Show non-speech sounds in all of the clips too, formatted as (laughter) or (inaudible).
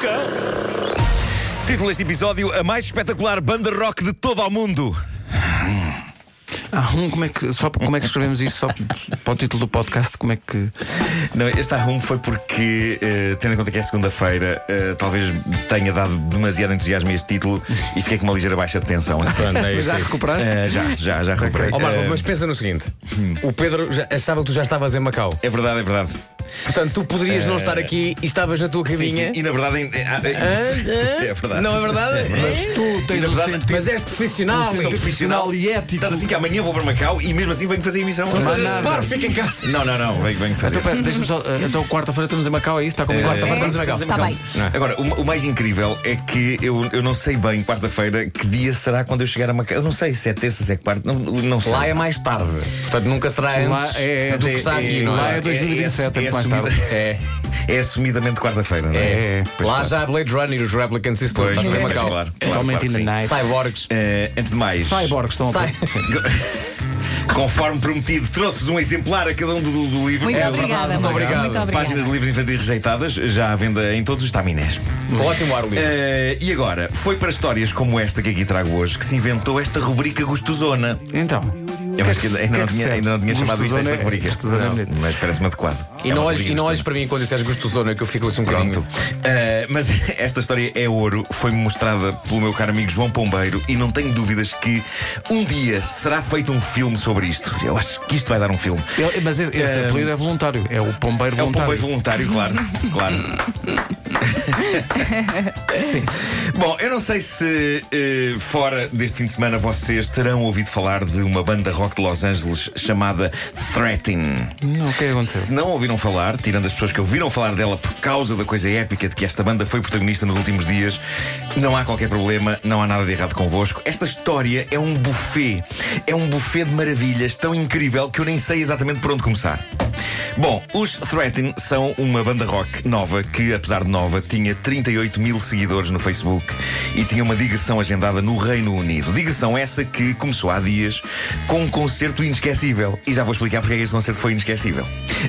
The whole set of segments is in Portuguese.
cão. Título deste episódio: A mais espetacular banda rock de todo o mundo. Ah, um, como é que, só, como é que escrevemos isso só para o título do podcast? Como é que. Não, este arrumo foi porque, eh, tendo em conta que é segunda-feira, eh, talvez tenha dado demasiado entusiasmo a este título e fiquei com uma ligeira baixa de tensão. (laughs) Pronto, é isso. Já é recuperaste? Eh, já, já, já recuperei. Marco, Eh, mas pensa no seguinte: o Pedro já- achava que tu já estavas em Macau. É verdade, é verdade. Portanto, tu poderias não estar aqui e estavas na tua Sim, cabinha. sim. E na verdade. eh, ah, eh, isso é verdade. Não é verdade? Mas tu tens um verdade- sentido, Mas és profissional. um sentido profissional e ético. Tanto assim que amanhã vou para Macau e mesmo assim venho fazer emissão. Ou seja, nada. para, fica em casa. Não, não, não, venho, venho fazer. Então, pera, deixa-me só. eh, Então, quarta-feira estamos em Macau, é isso? Está comigo? Quarta-feira estamos em Macau. Estamos em Tá Macau. Agora, o, o mais incrível é que eu, eu não sei bem, quarta-feira, que dia será quando eu chegar a Macau. Eu não sei se é terça, se é quarta, não, não sei. Lá é mais tarde. Portanto, nunca será antes Lá é- do que está aqui, não lá é? é 2027, é, muito mais tarde. (laughs) É. é assumidamente quarta-feira, não é? É, Pois Lá claro. já há Blade Runner, os Replicants e isso tudo. Pois, Está tudo em claro, Macau. claro, claro, claro night. Cyborgs. Eh, antes de mais, Cyborgs estão a Sai. (laughs) conforme prometido, trouxe-vos um exemplar a cada um do, do livro. Muito É obrigada, muito obrigado. Muito obrigada. Páginas de livros infantis rejeitadas, já à venda em todos os taminés. Ótimo ar o livro. Eh, e agora, foi para histórias como esta que aqui trago hoje que se inventou esta rubrica gostosona. Então. Eu acho que ainda, não é que tinha, ainda não tinha chamado isto é- rubrica. é Não, mas parece-me adequado. E É não olhes, e não olhes para mim quando disseres gostosona, que eu fico assim um Pronto. bocadinho. Eh, mas (laughs) esta história é ouro, foi-me mostrada pelo meu caro amigo João Pombeiro e não tenho dúvidas que um dia será feito um filme sobre isto. Eu acho que isto vai dar um filme. Mas esse, Eh, apelido é voluntário. É o pombeiro É um voluntário. pombeiro voluntário, claro. (laughs) claro. Bom, eu não sei se eh, fora deste fim de semana vocês terão ouvido falar de uma banda rock de Los Angeles chamada Threatin. Não, o que é que aconteceu? Se não ouviram falar, tirando as pessoas que ouviram falar dela por causa da coisa épica de que esta banda foi protagonista nos últimos dias, não há qualquer problema, não há nada de errado convosco. Esta história é um buffet. É um buffet de maravilhas tão incrível que eu nem sei exatamente por onde começar. Bom, os Threatin são uma banda rock nova que, apesar de nova, tinha 38 mil seguidores no Facebook e tinha uma digressão agendada no Reino Unido. Digressão essa que começou há dias com um concerto inesquecível. E já vou explicar porque é que este concerto foi inesquecível.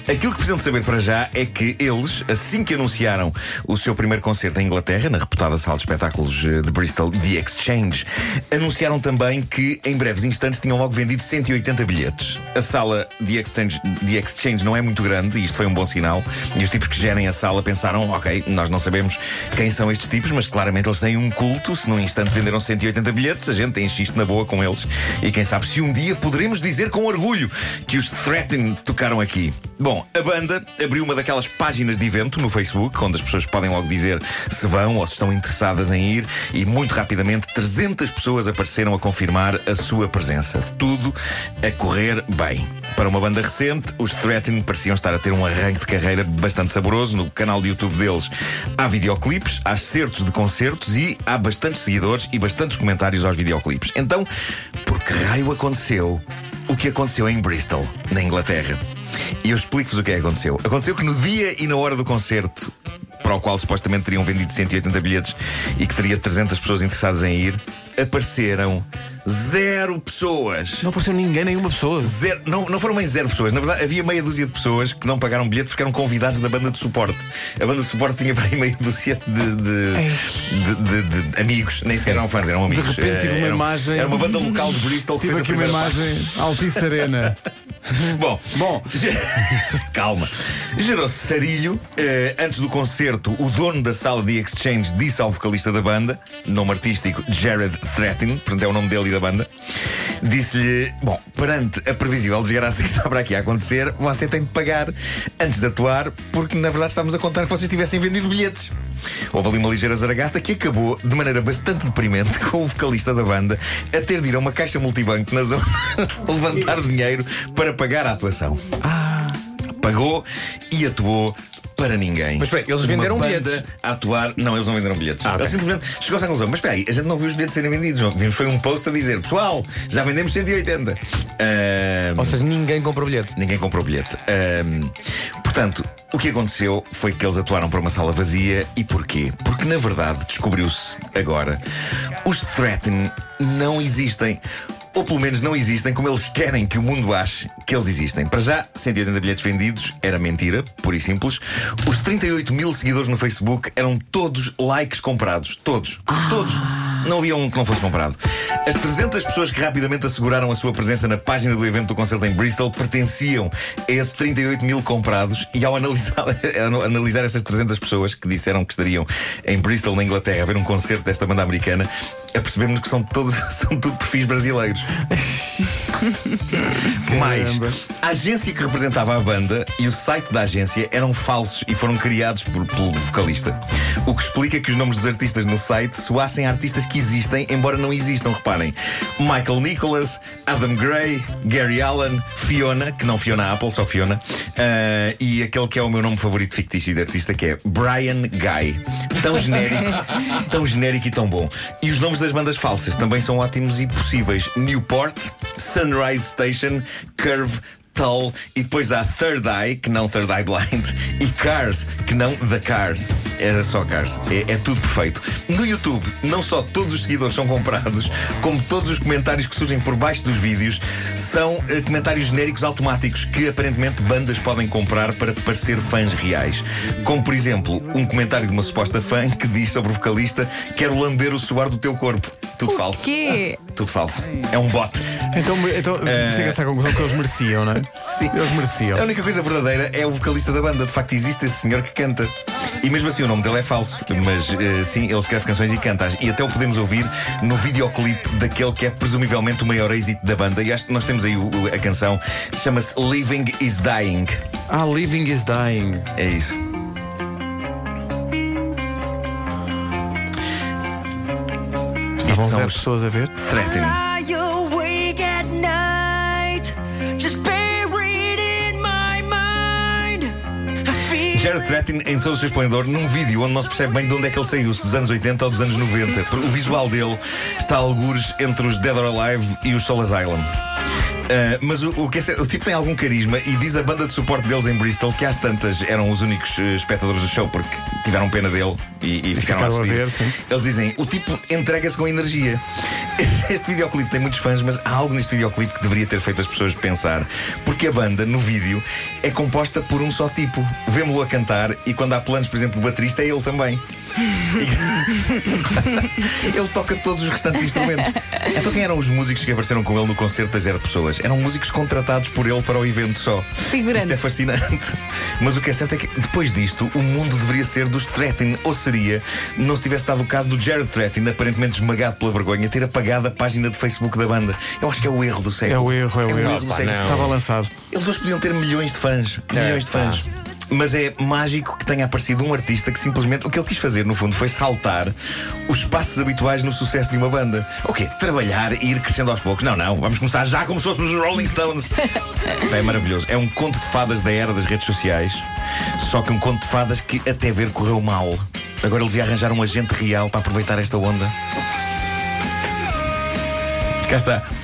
Aquilo que precisam saber para já é que eles, assim que anunciaram o seu primeiro concerto em Inglaterra, na reputada sala de espetáculos eh, de Bristol, The Exchange, anunciaram também que em breves instantes tinham logo vendido 180 bilhetes. A sala The Exchange, The Exchange não é muito grande e isto foi um bom sinal. E os tipos que gerem a sala pensaram: ok, nós não sabemos quem são estes tipos, mas claramente eles têm um culto. Se num instante venderam 180 bilhetes, a gente enche isto na boa com eles. E quem sabe se um dia poderemos dizer com orgulho que os Threaten tocaram aqui. Bom, a banda abriu uma daquelas páginas de evento no Facebook, onde as pessoas podem logo dizer se vão ou se estão interessadas em ir, e muito rapidamente 300 pessoas apareceram a confirmar a sua presença. Tudo a correr bem. Para uma banda recente, os Threaten pareciam estar a ter um arranque de carreira bastante saboroso. No canal de YouTube deles há videoclipes, há certos de concertos e há bastantes seguidores e bastantes comentários aos videoclipes. Então, por que raio aconteceu o que aconteceu em Bristol, na Inglaterra? E eu explico-vos o que é que aconteceu. Aconteceu que no dia e na hora do concerto, para o qual supostamente teriam vendido 180 bilhetes e que teria 300 pessoas interessadas em ir, apareceram zero pessoas. Não apareceu ninguém, nenhuma pessoa. Zero, não, não foram bem zero pessoas. Na verdade, havia meia dúzia de pessoas que não pagaram bilhete porque eram convidados da banda de suporte. A banda de suporte tinha para aí meia dúzia de, de, de- de- de amigos. Nem sequer eram fãs, eram amigos. repente tive Eh, uma era- imagem- Era uma banda local de Bristol que Tive fez aqui uma imagem Altice Arena. (laughs) (laughs) Bom, Bom, (laughs) calma. Gerou-se sarilho. Eh, antes do concerto, o dono da sala de Exchange disse ao vocalista da banda, nome artístico Jared Threatin, portanto é o nome dele e da banda, disse-lhe: Bom, perante a previsível desgraça que está para aqui a acontecer, você tem de pagar antes de atuar, porque na verdade estamos a contar que vocês tivessem vendido bilhetes. Houve ali uma ligeira zaragata que acabou de maneira bastante deprimente (laughs) com o vocalista da banda a ter de ir a uma caixa multibanco na zona (laughs) levantar dinheiro para pagar a atuação. Pagou e atuou para ninguém. Mas espera, eles Uma venderam banda bilhetes? A atuar, não, eles não venderam bilhetes. Ah, ok. Eles simplesmente chegou-se à conclusão. Mas espera aí, a gente não viu os bilhetes serem vendidos. Vimos foi um post a dizer: Pessoal, já vendemos 180. Ah, Ou seja, ninguém comprou bilhete. Ninguém comprou bilhete. Portanto, o que aconteceu foi que eles atuaram para uma sala vazia. E porquê? Porque, na verdade, descobriu-se agora, os Threaten não existem. Ou pelo menos não existem como eles querem que o mundo ache que eles existem. Para já, 180 bilhetes vendidos era mentira, pura e simples. Os 38 mil seguidores no Facebook eram todos likes comprados. Todos. Todos. Não havia um que não fosse comprado. As 300 pessoas que rapidamente asseguraram a sua presença na página do evento do concerto em Bristol pertenciam a esses 38 mil comprados e ao analisar, (laughs) analisar essas 300 pessoas que disseram que estariam em Bristol, na Inglaterra, a ver um concerto desta banda americana, apercebemos que são, todos, (laughs) são tudo perfis brasileiros. (laughs) Mais, a agência que representava a banda e o site da agência eram falsos e foram criados por, pelo vocalista. O que explica que os nomes dos artistas no site soassem artistas que existem, embora não existam, reparem. Michael Nicholas, Adam Gray, Gary Allen, Fiona, que não Fiona Apple, só Fiona, uh, e aquele que é o meu nome favorito fictício de artista, que é Brian Guy. Tão genérico, (laughs) tão genérico e tão bom. E os nomes das bandas falsas também são ótimos e possíveis. Newport, Sunrise Station, Curve, Tull e depois há Third Eye, que não Third Eye Blind, e Cars, que não The Cars. É só Cars. É, é, tudo perfeito. No YouTube, não só todos os seguidores são comprados, como todos os comentários que surgem por baixo dos vídeos são uh, comentários genéricos automáticos que aparentemente bandas podem comprar para parecer fãs reais. Como, por exemplo, um comentário de uma suposta fã que diz sobre o vocalista: Quero lamber o suor do teu corpo. Tudo o falso. Quê? (laughs) Tudo falso. É um bot. Então, então uh... chega-se à conclusão que eles mereciam, não é? (laughs) Sim. Eles mereciam. A única coisa verdadeira é o vocalista da banda. De facto, existe esse senhor que canta. E mesmo assim o nome dele é falso. Mas uh, sim, ele escreve canções e canta. -as. E até o podemos ouvir no videoclipe daquele que é presumivelmente o maior êxito da banda. E acho que nós temos aí o, a canção. Chama-se Living is Dying. Ah, Living is Dying. É isso. Estavam zero pessoas a ver? Threatening. Jared Trettin em todo o seu esplendor num vídeo onde não se percebe bem de onde é que ele saiu, se dos anos 80 ou dos anos 90. O visual dele está a algures entre os Dead or Alive e os Soul Asylum. Uh, mas o, o, que é certo, o tipo tem algum carisma e diz a banda de suporte deles em Bristol que às tantas eram os únicos uh, espectadores do show porque tiveram pena dele e, e ficaram, ficaram a, ver. Sim. Eles dizem: o tipo entrega-se com energia. (laughs) Este videoclipe tem muitos fãs, mas há algo neste videoclipe que deveria ter feito as pessoas pensar. Porque a banda, no vídeo, é composta por um só tipo. Vemo-lo a cantar e quando há planos, por exemplo, o baterista é ele também. (laughs) ele toca todos os restantes instrumentos. Então, quem eram os músicos que apareceram com ele no concerto das zero pessoas? Eram músicos contratados por ele para o evento só. Figurantes. Isto é fascinante. Mas o que é certo é que depois disto, o mundo deveria ser dos Trettin, ou seria, não se tivesse dado o caso do Jared Trettin, aparentemente esmagado pela vergonha, ter apagado a página de Facebook da banda. Eu acho que é o erro do século. É o erro, é o, é o erro. erro do século. Estava lançado. Eles hoje podiam ter milhões de fãs. Milhões é, de fãs. Tá. Mas é mágico que tenha aparecido um artista que simplesmente o que ele quis fazer, no fundo, foi saltar os passos habituais no sucesso de uma banda. O quê? Trabalhar e ir crescendo aos poucos. Não, não, vamos começar já como se fôssemos os Rolling Stones. (laughs) é maravilhoso. É um conto de fadas da era das redes sociais, só que um conto de fadas que até ver correu mal. Agora ele devia arranjar um agente real para aproveitar esta onda. Cá está.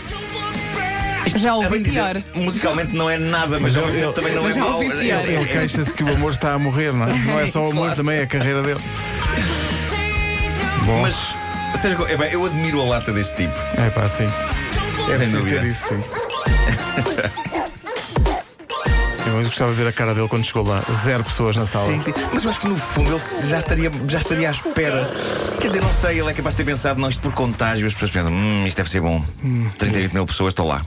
Já ouvi pior. musicalmente não é nada, mas, mas eu, também não é mau. Ele, ele queixa-se que o amor está a morrer, não é? (laughs) Não é só o amor, claro. também é a carreira dele. Bom. Mas, seja, é bem, eu admiro a lata deste tipo. É pá, sim. É Sem dúvida. ter isso, sim. Mas eu gostava de ver a cara dele quando chegou lá. Zero pessoas na sala. Sim, sim. Mas eu acho que no fundo ele já estaria, já estaria à espera. Quer dizer, não sei, ele é capaz de ter pensado, não, isto por contágio, as pessoas pensam, hum, isto deve ser bom. Hum. 38 mil pessoas, estou lá.